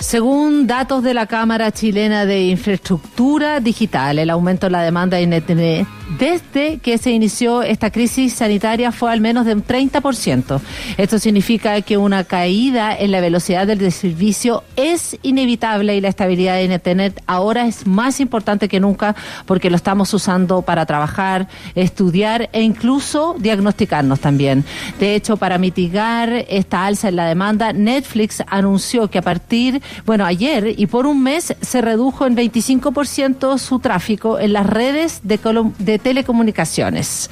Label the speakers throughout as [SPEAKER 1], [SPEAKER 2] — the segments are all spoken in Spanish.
[SPEAKER 1] Según datos de la Cámara Chilena de Infraestructura Digital, el aumento de la demanda de Internet desde que se inició esta crisis sanitaria fue al menos de un 30%. Esto significa que una caída en la velocidad del servicio es inevitable y la estabilidad de Internet ahora es más importante que nunca porque lo estamos usando para trabajar, estudiar e incluso diagnosticarnos también. De hecho, para mitigar esta alza en la demanda, Netflix anunció que a partir bueno, ayer y por un mes se redujo en 25% su tráfico en las redes de, de telecomunicaciones.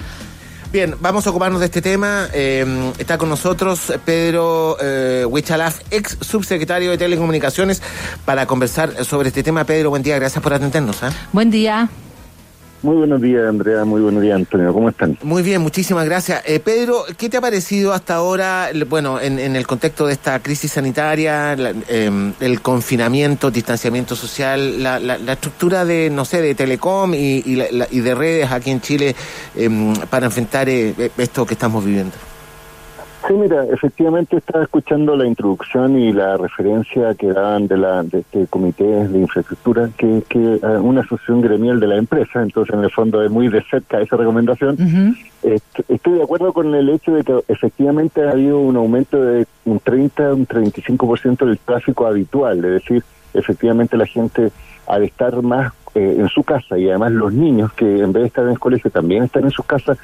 [SPEAKER 2] Bien, vamos a ocuparnos de este tema. Eh, está con nosotros Pedro eh, Huichalaf, ex subsecretario de Telecomunicaciones, para conversar sobre este tema. Pedro, buen día, gracias por atendernos. ¿eh?
[SPEAKER 1] Buen día.
[SPEAKER 3] Muy buenos días, Andrea. Muy buenos días, Antonio. ¿Cómo están?
[SPEAKER 2] Muy bien, muchísimas gracias. Eh, Pedro, ¿qué te ha parecido hasta ahora, bueno, en, el contexto de esta crisis sanitaria, em, el confinamiento, distanciamiento social, la, estructura de, no sé, de telecom y, y, de redes aquí en Chile em, para enfrentar eh, esto que estamos viviendo?
[SPEAKER 3] Sí, mira, efectivamente estaba escuchando la introducción y la referencia que daban de, la, de este comité de infraestructura, que es eh, una asociación gremial de la empresa, entonces en el fondo es muy de cerca esa recomendación. Estoy de acuerdo con el hecho de que efectivamente ha habido un aumento de un 30, un 35% del tráfico habitual, es decir, efectivamente la gente al estar más eh, en su casa y además los niños que en vez de estar en el colegio también están en sus casas,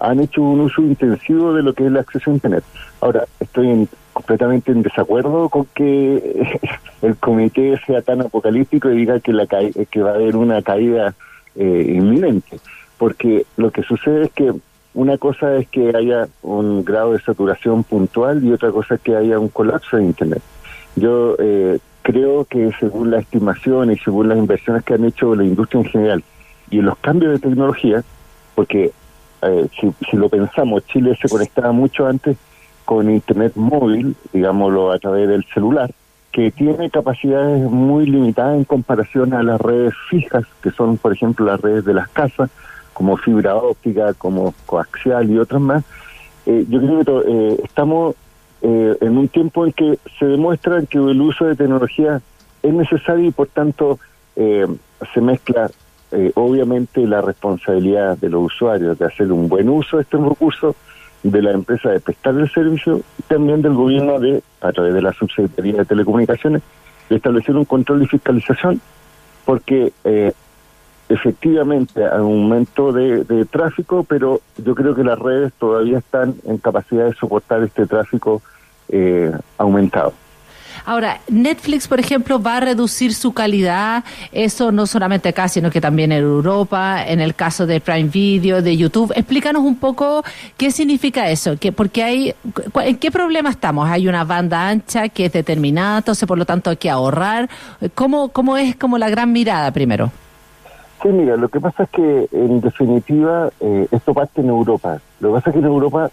[SPEAKER 3] han hecho un uso intensivo de lo que es el acceso a Internet. Ahora, estoy completamente en desacuerdo con que el comité sea tan apocalíptico y diga que, la que va a haber una caída eh, inminente, porque lo que sucede es que una cosa es que haya un grado de saturación puntual y otra cosa es que haya un colapso de Internet. Yo eh, creo que según la estimación y según las inversiones que han hecho la industria en general y los cambios de tecnología, porque eh, si, lo pensamos, Chile se conectaba mucho antes con Internet móvil, digámoslo a través del celular, que tiene capacidades muy limitadas en comparación a las redes fijas, que son, por ejemplo, las redes de las casas, como fibra óptica, como coaxial y otras más. Eh, yo creo que eh, estamos en un tiempo en que se demuestra que el uso de tecnología es necesario y, por tanto, se mezcla eh, obviamente la responsabilidad de los usuarios de hacer un buen uso de estos recursos, de la empresa de prestar el servicio y también del gobierno de, a través de la Subsecretaría de Telecomunicaciones, de establecer un control y fiscalización, porque eh, efectivamente hay un aumento de, de, tráfico, pero yo creo que las redes todavía están en capacidad de soportar este tráfico eh, aumentado.
[SPEAKER 1] Ahora, Netflix, por ejemplo, va a reducir su calidad, eso no solamente acá, sino que también en Europa, en el caso de Prime Video, de YouTube. Explícanos un poco qué significa eso, que, porque hay, ¿en qué problema estamos? Hay una banda ancha que es determinada, entonces por lo tanto hay que ahorrar. ¿Cómo, cómo es como la gran mirada primero?
[SPEAKER 3] Sí, mira, lo que pasa es que en definitiva eh, esto parte en Europa. Lo que pasa es que en Europa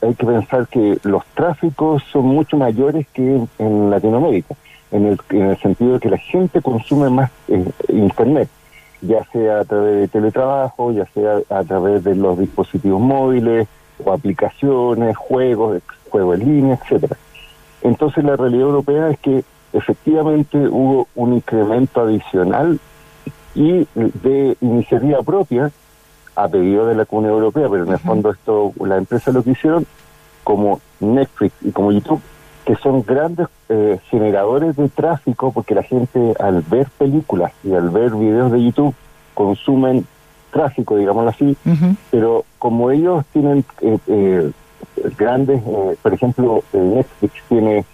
[SPEAKER 3] hay que pensar que los tráficos son mucho mayores que en Latinoamérica, en el, en el sentido de que la gente consume más eh, Internet, ya sea a través de teletrabajo, ya sea a través de los dispositivos móviles o aplicaciones, juegos, juegos en línea, etcétera. Entonces la realidad europea es que efectivamente hubo un incremento adicional y de iniciativa propia a pedido de la Comunidad Europea, pero en el fondo esto, la empresa lo que hicieron, como Netflix y como YouTube, que son grandes eh, generadores de tráfico, porque la gente al ver películas y al ver videos de YouTube consumen tráfico, digámoslo así, pero como ellos tienen eh, eh, grandes, por ejemplo, Netflix tiene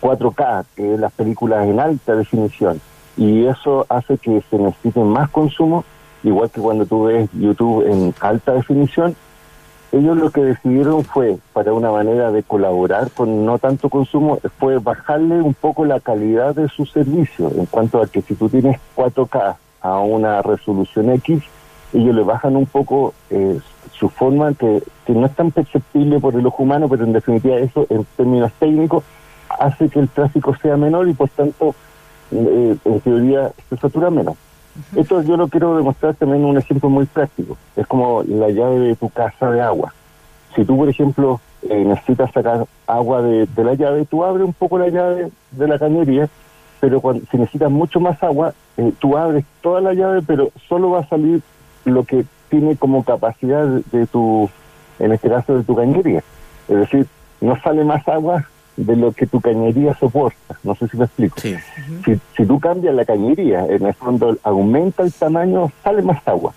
[SPEAKER 3] 4K, que es las películas en alta definición, y eso hace que se necesiten más consumo igual que cuando tú ves YouTube en alta definición, ellos lo que decidieron fue, para una manera de colaborar con no tanto consumo, fue bajarle un poco la calidad de su servicio, en cuanto a que si tú tienes 4K a una resolución X, ellos le bajan un poco eh, su forma que, que no es tan perceptible por el ojo humano, pero en definitiva eso en términos técnicos hace que el tráfico sea menor y por tanto eh, en teoría se satura menos. Esto yo lo quiero demostrar también un ejemplo muy práctico. Es como la llave de tu casa de agua. Si tú, por ejemplo, eh, necesitas sacar agua de, la llave, tú abres un poco la llave de la cañería, pero cuando, si necesitas mucho más agua, eh, tú abres toda la llave, pero solo va a salir lo que tiene como capacidad de, tu, en este caso, de tu cañería. Es decir, no sale más agua de lo que tu cañería soporta. No sé si me explico. Si, si tú cambias la cañería, en el fondo aumenta el tamaño, sale más agua.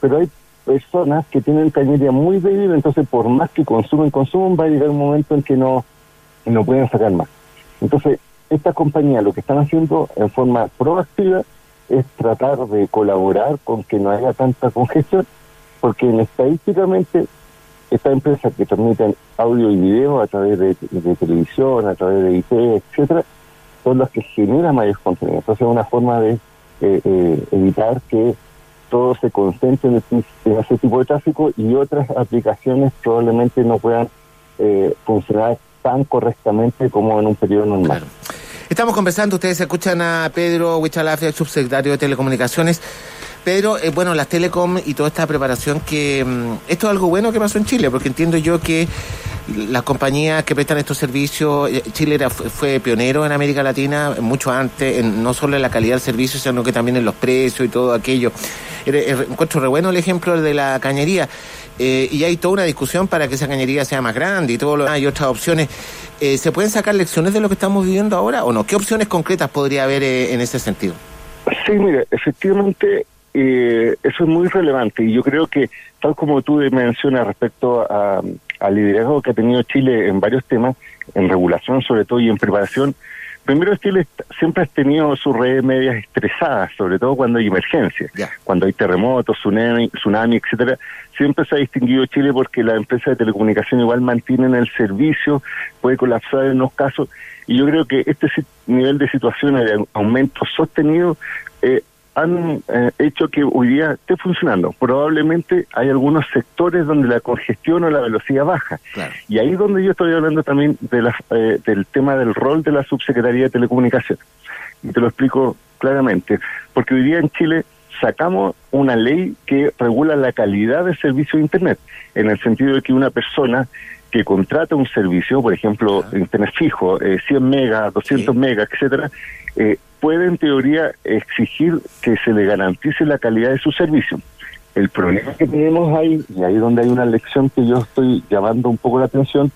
[SPEAKER 3] Pero hay personas que tienen cañería muy débil, entonces por más que consumen, consumen, va a llegar un momento en que no, no pueden sacar más. Entonces, esta compañía lo que están haciendo en forma proactiva es tratar de colaborar con que no haya tanta congestión, porque en estadísticamente estas empresas que transmiten audio y video a través de, televisión, a través de IT, etcétera, son las que generan mayor contenido. Entonces es una forma de eh, eh, evitar que todo se concentre en, ese tipo de tráfico y otras aplicaciones probablemente no puedan eh, funcionar tan correctamente como en un periodo normal.
[SPEAKER 2] Estamos conversando, ustedes escuchan a Pedro Huichalafia, subsecretario de Telecomunicaciones. Pedro, eh, bueno, las telecom y toda esta preparación que... Mm, esto es algo bueno que pasó en Chile, porque entiendo yo que las compañías que prestan estos servicios, eh, Chile era, fue pionero en América Latina mucho antes, en, no solo en la calidad del servicio, sino que también en los precios y todo aquello. Encuentro re bueno el ejemplo de la cañería. Eh, y hay toda una discusión para que esa cañería sea más grande y todo lo hay otras opciones. ¿Se pueden sacar lecciones de lo que estamos viviendo ahora o no? ¿Qué opciones concretas podría haber en ese sentido?
[SPEAKER 3] Sí, mire, efectivamente eso es muy relevante. Y yo creo que tal como tú mencionas respecto a, al liderazgo que ha tenido Chile en varios temas, en regulación sobre todo y en preparación, primero Chile siempre ha tenido sus redes medias estresadas, sobre todo cuando hay emergencias, cuando hay terremotos, tsunami, tsunami, etcétera. Siempre se ha distinguido Chile porque la empresa de telecomunicación igual mantienen el servicio, puede colapsar en unos casos, y yo creo que este nivel de situaciones de aumento sostenido eh, han eh, hecho que hoy día esté funcionando. Probablemente hay algunos sectores donde la congestión o la velocidad baja. Y ahí es donde yo estoy hablando también de la, eh, del tema del rol de la Subsecretaría de Telecomunicaciones. Y te lo explico claramente. Porque hoy día en Chile sacamos una ley que regula la calidad del servicio de Internet, en el sentido de que una persona que contrata un servicio, por ejemplo, Internet fijo, 100 eh, megas, 200 megas, etcétera, eh, puede en teoría exigir que se le garantice la calidad de su servicio. El problema que tenemos ahí, y ahí donde hay una lección que yo estoy llamando un poco la atención,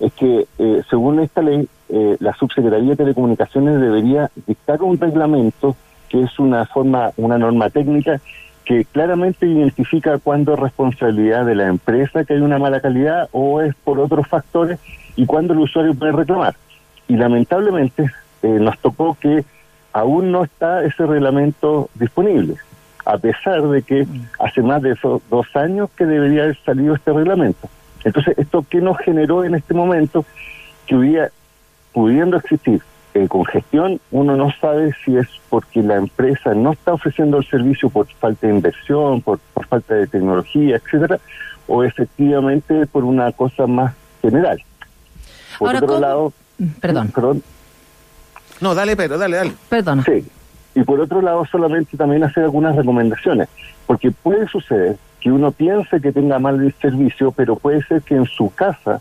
[SPEAKER 3] es que eh, según esta ley, eh, la Subsecretaría de Telecomunicaciones debería dictar un reglamento que es una forma, una norma técnica que claramente identifica cuándo es responsabilidad de la empresa que hay una mala calidad o es por otros factores y cuándo el usuario puede reclamar. Y lamentablemente eh, nos tocó que aún no está ese reglamento disponible, a pesar de que hace más de esos dos años que debería haber salido este reglamento. Entonces, ¿esto qué nos generó en este momento? Que hubiera, pudiendo existir eh, congestión, uno no sabe si es porque la empresa no está ofreciendo el servicio por falta de inversión, por, falta de tecnología, etcétera, o efectivamente por una cosa más general.
[SPEAKER 1] Por otro lado, perdón. perdón
[SPEAKER 2] no, dale, pero dale, dale.
[SPEAKER 1] Perdona.
[SPEAKER 3] Sí. Y por otro lado, solamente también hacer algunas recomendaciones, porque puede suceder que uno piense que tenga mal el servicio, pero puede ser que en su casa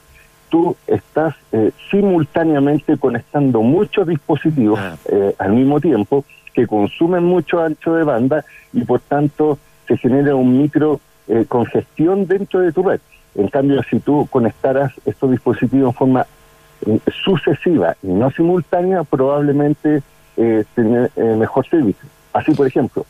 [SPEAKER 3] tú estás eh, simultáneamente conectando muchos dispositivos ah. eh, al mismo tiempo que consumen mucho ancho de banda y por tanto se genera un micro eh, congestión dentro de tu red. En cambio, si tú conectaras estos dispositivos en forma sucesiva y no simultánea, probablemente eh, tener eh, mejor servicio. Así, por ejemplo,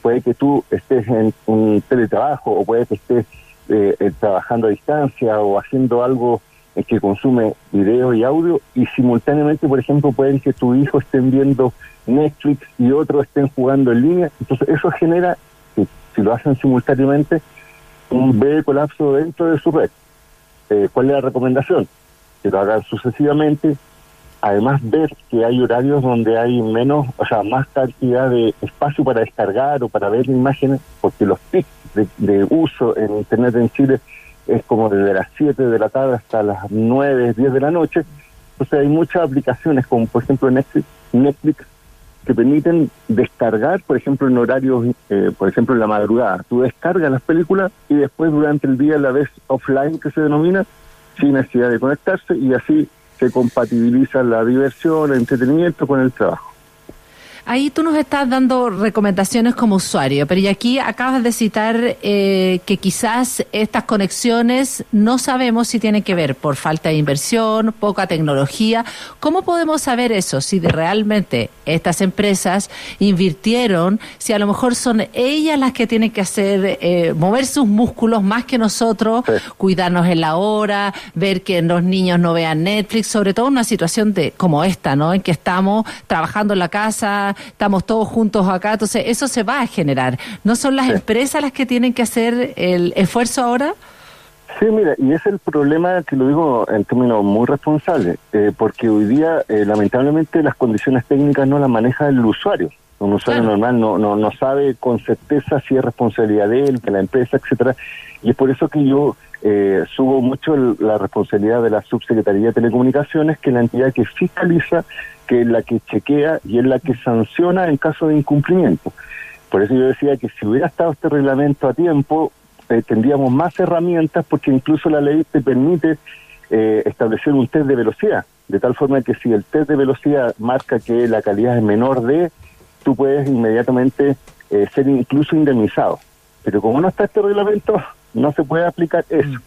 [SPEAKER 3] puede que tú estés en un teletrabajo o puede que estés eh, eh, trabajando a distancia o haciendo algo que consume video y audio y simultáneamente, por ejemplo, pueden que tu hijo estén viendo Netflix y otros estén jugando en línea. Entonces, eso genera, si, si lo hacen simultáneamente, un breve colapso dentro de su red. ¿Cuál es la recomendación? Que lo hagan sucesivamente. Además, ver que hay horarios donde hay menos, o sea, más cantidad de espacio para descargar o para ver imágenes, porque los pics de, uso en Internet en Chile es como desde las 7 de la tarde hasta las 9, 10 de la noche. Entonces hay muchas aplicaciones, como por ejemplo Netflix, Netflix que permiten descargar, por ejemplo, en horarios, eh, por ejemplo, en la madrugada. Tú descargas las películas y después durante el día la ves offline, que se denomina, sin necesidad de conectarse y así se compatibiliza la diversión, el entretenimiento con el trabajo.
[SPEAKER 1] Ahí tú nos estás dando recomendaciones como usuario, pero y aquí acabas de citar eh, que quizás estas conexiones no sabemos si tienen que ver por falta de inversión, poca tecnología. ¿Cómo podemos saber eso? Si de realmente estas empresas invirtieron, si a lo mejor son ellas las que tienen que hacer, eh, mover sus músculos más que nosotros, cuidarnos en la hora, ver que los niños no vean Netflix, sobre todo en una situación de como esta, ¿no? En que estamos trabajando en la casa, estamos todos juntos acá, entonces eso se va a generar. ¿No son las empresas las que tienen que hacer el esfuerzo ahora?
[SPEAKER 3] Sí, mira, y es el problema que lo digo en términos muy responsables, eh, porque hoy día eh, lamentablemente las condiciones técnicas no las maneja el usuario. Un usuario normal no, no, no sabe con certeza si es responsabilidad de él, de la empresa, etcétera. Y es por eso que yo eh, subo mucho la responsabilidad de la Subsecretaría de Telecomunicaciones, que es la entidad que fiscaliza que es la que chequea y es la que sanciona en caso de incumplimiento. Por eso yo decía que si hubiera estado este reglamento a tiempo, eh, tendríamos más herramientas porque incluso la ley te permite eh, establecer un test de velocidad, de tal forma que si el test de velocidad marca que la calidad es menor de, tú puedes inmediatamente eh, ser incluso indemnizado. Pero como no está este reglamento, no se puede aplicar eso. Mm.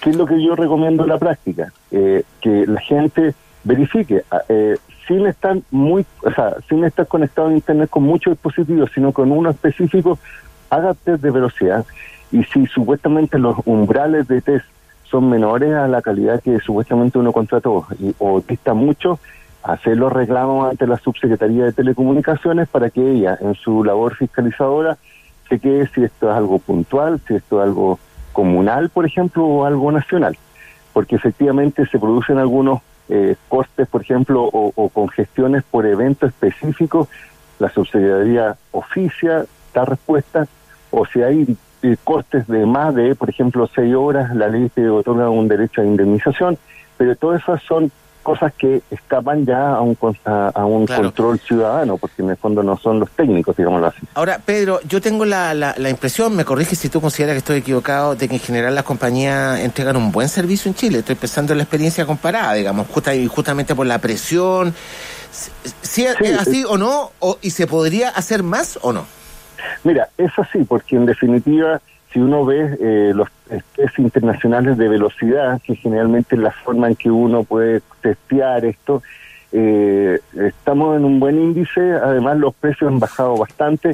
[SPEAKER 3] ¿Qué es lo que yo recomiendo en la práctica? que la gente verifique. Ah, eh, sin estar muy, o sea, sin estar conectado a internet con muchos dispositivos, sino con uno específico, haga test de velocidad y si supuestamente los umbrales de test son menores a la calidad que supuestamente uno contrató y, o dista mucho, hacer los reclamos ante la subsecretaría de telecomunicaciones para que ella en su labor fiscalizadora se quede si esto es algo puntual, si esto es algo comunal, por ejemplo, o algo nacional, porque efectivamente se producen algunos eh, costes, por ejemplo, o, congestiones por evento específico, la subsidiaría oficia, da respuesta, o si hay eh, costes de más de, por ejemplo, seis horas, la ley te otorga un derecho a indemnización, pero todas esas son cosas que escapan ya a un, a, un control ciudadano, porque en el fondo no son los técnicos, digámoslo así.
[SPEAKER 2] Ahora, Pedro, yo tengo la, la, impresión, me corriges si tú consideras que estoy equivocado, de que en general las compañías entregan un buen servicio en Chile. Estoy pensando en la experiencia comparada, digamos, justa, justamente por la presión. Si es, así o no, o, y se podría hacer más o no.
[SPEAKER 3] Mira, es así, porque en definitiva si uno ve eh, los test internacionales de velocidad, que generalmente es la forma en que uno puede testear esto, eh, estamos en un buen índice, además los precios han bajado bastante,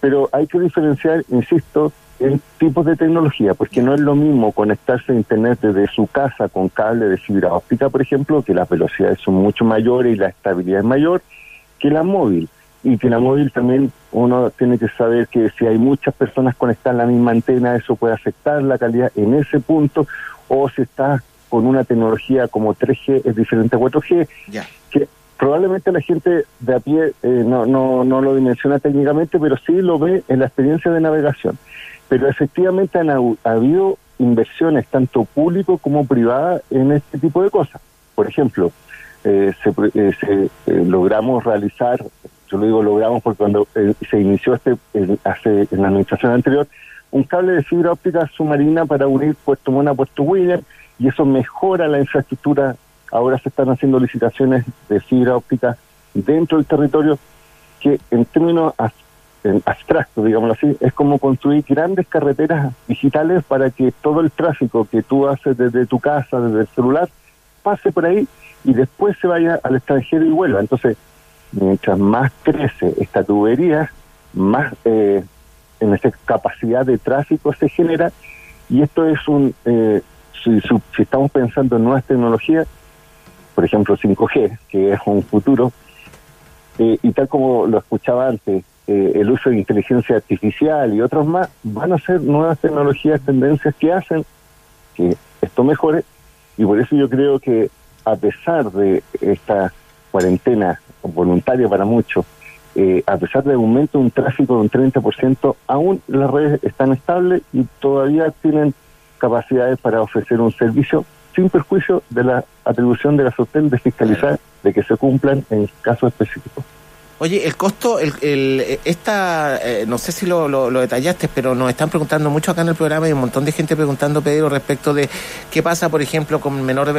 [SPEAKER 3] pero hay que diferenciar, insisto, en tipos de tecnología, porque no es lo mismo conectarse a Internet desde su casa con cable de fibra óptica, por ejemplo, que las velocidades son mucho mayores y la estabilidad es mayor, que la móvil y que la móvil también uno tiene que saber que si hay muchas personas conectadas a la misma antena, eso puede afectar la calidad en ese punto, o si está con una tecnología como 3G es diferente a 4G, que probablemente la gente de a pie eh, no, no, no lo dimensiona técnicamente, pero sí lo ve en la experiencia de navegación. Pero efectivamente han habido inversiones tanto público como privadas en este tipo de cosas. Por ejemplo, eh, se, eh, se logramos realizar yo lo digo logramos porque cuando eh, se inició este hace en la administración anterior un cable de fibra óptica submarina para unir Puerto Mona a Puerto William y eso mejora la infraestructura. Ahora se están haciendo licitaciones de fibra óptica dentro del territorio que en términos abstractos, digámoslo así, es como construir grandes carreteras digitales para que todo el tráfico que tú haces desde tu casa, desde el celular, pase por ahí y después se vaya al extranjero y vuelva. Entonces, mientras más crece esta tubería, más eh, en esa capacidad de tráfico se genera. Y esto es un, eh, si, estamos pensando en nuevas tecnologías, por ejemplo 5G, que es un futuro, eh, y tal como lo escuchaba antes, el uso de inteligencia artificial y otros más, van a ser nuevas tecnologías, tendencias que hacen que esto mejore, y por eso yo creo que a pesar de esta cuarentena voluntaria para muchos, eh, a pesar del aumento de un tráfico de un 30%, aún las redes están estables y todavía tienen capacidades para ofrecer un servicio sin perjuicio de la atribución de la SOTEL de fiscalizar de que se cumplan en casos específicos.
[SPEAKER 2] Oye, el costo, el, el esta, eh, no sé si lo, lo, detallaste, pero nos están preguntando mucho acá en el programa y un montón de gente preguntando, Pedro, respecto de qué pasa, por ejemplo, con menor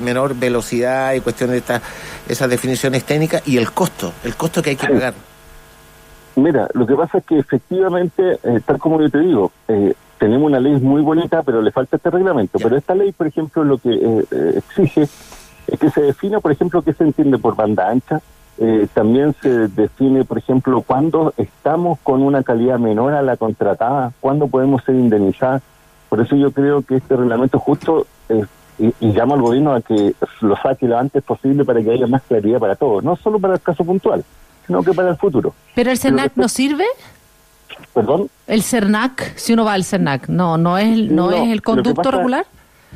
[SPEAKER 2] menor velocidad y cuestiones de estas esas definiciones técnicas y el costo, el costo que hay que pagar.
[SPEAKER 3] Mira, lo que pasa es que efectivamente, eh, tal como yo te digo, eh, tenemos una ley muy bonita, pero le falta este reglamento. Pero esta ley, por ejemplo, lo que exige es que se defina, por ejemplo, qué se entiende por banda ancha, eh, también se define, por ejemplo, cuándo estamos con una calidad menor a la contratada, cuándo podemos ser indemnizados. Por eso yo creo que este reglamento justo eh, y, llama al gobierno a que lo saque lo antes posible para que haya más claridad para todos, no solo para el caso puntual, sino que para el futuro.
[SPEAKER 1] ¿Pero el CERNAC no sirve?
[SPEAKER 3] ¿Perdón?
[SPEAKER 1] El CERNAC, si uno va al CERNAC, ¿no, no, es, no, es el conducto regular?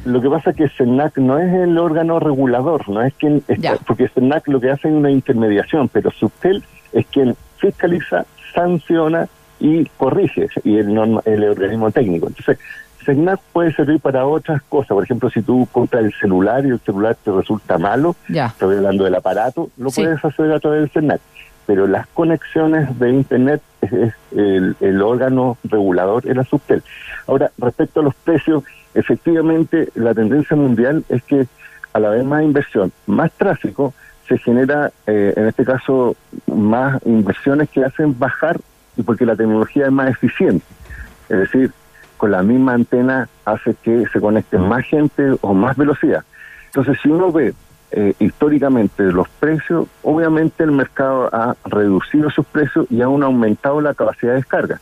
[SPEAKER 3] Lo que pasa es que CERNAC no es el órgano regulador, no es quien está, porque CERNAC lo que hace es una intermediación, pero SUBTEL es quien fiscaliza, sanciona y corrige, y el, el organismo técnico. Entonces, CERNAC puede servir para otras cosas. Por ejemplo, si tú compras el celular y el celular te resulta malo, estoy hablando del aparato, lo puedes hacer a través del CERNAC. Pero las conexiones de Internet es, el, el, órgano regulador, es la SUBTEL. Ahora, respecto a los precios, efectivamente la tendencia mundial es que a la vez más inversión, más tráfico, se genera, eh, en este caso, más inversiones que hacen bajar y porque la tecnología es más eficiente. Es decir, con la misma antena hace que se conecte más gente o más velocidad. Entonces, si uno ve eh, históricamente los precios, obviamente el mercado ha reducido sus precios y ha aumentado la capacidad de descarga.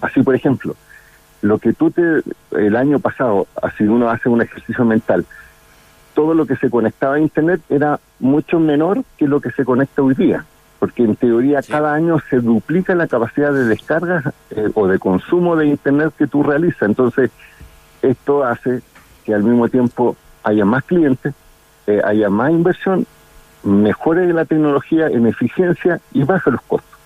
[SPEAKER 3] Así, por ejemplo, lo que tú te, el año pasado, así uno hace un ejercicio mental, todo lo que se conectaba a Internet era mucho menor que lo que se conecta hoy día, porque en teoría cada año se duplica la capacidad de descarga eh, o de consumo de Internet que tú realizas. Entonces, esto hace que al mismo tiempo haya más clientes, eh, haya más inversión, mejore la tecnología en eficiencia y baje los costos.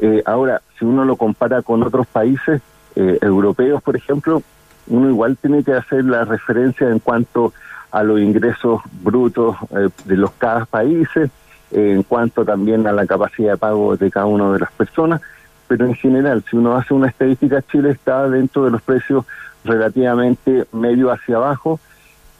[SPEAKER 3] Eh, ahora, si uno lo compara con otros países, eh, europeos, por ejemplo, uno igual tiene que hacer la referencia en cuanto a los ingresos brutos eh, de los cada países, en cuanto también a la capacidad de pago de cada una de las personas, pero en general, si uno hace una estadística, Chile está dentro de los precios relativamente medio hacia abajo,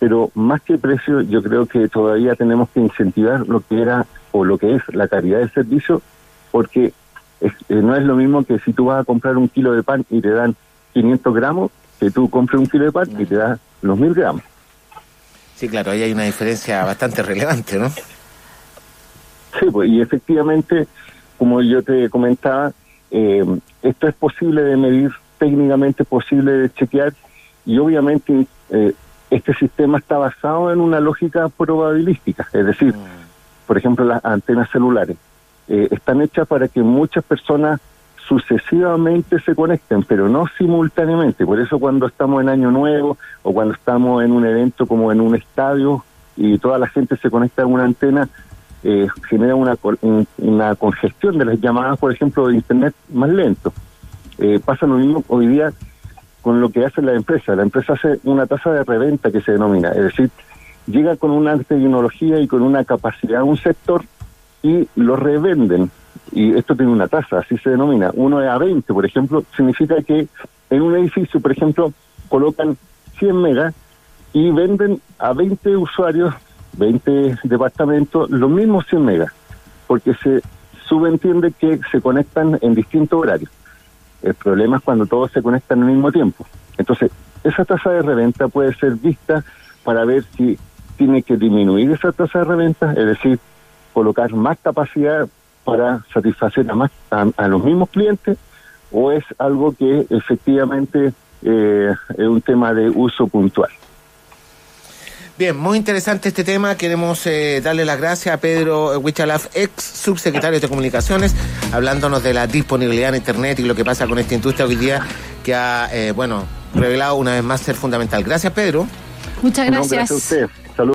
[SPEAKER 3] pero más que precio, yo creo que todavía tenemos que incentivar lo que era o lo que es la calidad del servicio, porque eh, no es lo mismo que si tú vas a comprar un kilo de pan y te dan 500 gramos, que tú compres un kilo de pan y te dan los 1000 gramos.
[SPEAKER 2] Sí, claro, ahí hay una diferencia bastante relevante, ¿no?
[SPEAKER 3] Sí, pues, y efectivamente, como yo te comentaba, eh, esto es posible de medir, técnicamente posible de chequear, y obviamente eh, este sistema está basado en una lógica probabilística, es decir, mm. por ejemplo, las antenas celulares. Eh, están hechas para que muchas personas sucesivamente se conecten, pero no simultáneamente. Por eso cuando estamos en Año Nuevo o cuando estamos en un evento como en un estadio y toda la gente se conecta a una antena, eh, genera una, una congestión de las llamadas, por ejemplo, de Internet más lento. Eh, pasa lo mismo hoy día con lo que hace la empresa. La empresa hace una tasa de reventa que se denomina, es decir, llega con una tecnología y con una capacidad, un sector y lo revenden. Y esto tiene una tasa, así se denomina. Uno es a 20, por ejemplo, significa que en un edificio, por ejemplo, colocan 100 megas y venden a 20 usuarios, 20 departamentos, los mismos 100 megas, porque se subentiende que se conectan en distintos horarios. El problema es cuando todos se conectan al mismo tiempo. Entonces, esa tasa de reventa puede ser vista para ver si tiene que disminuir esa tasa de reventa, es decir, colocar más capacidad para satisfacer a, más, a, los mismos clientes o es algo que efectivamente eh, es un tema de uso puntual.
[SPEAKER 2] Bien, muy interesante este tema. Queremos eh, darle las gracias a Pedro Huichalaf, ex subsecretario de Comunicaciones, hablándonos de la disponibilidad en Internet y lo que pasa con esta industria hoy día que ha, eh, bueno, revelado una vez más ser fundamental. Gracias, Pedro.
[SPEAKER 1] Muchas gracias. gracias a usted.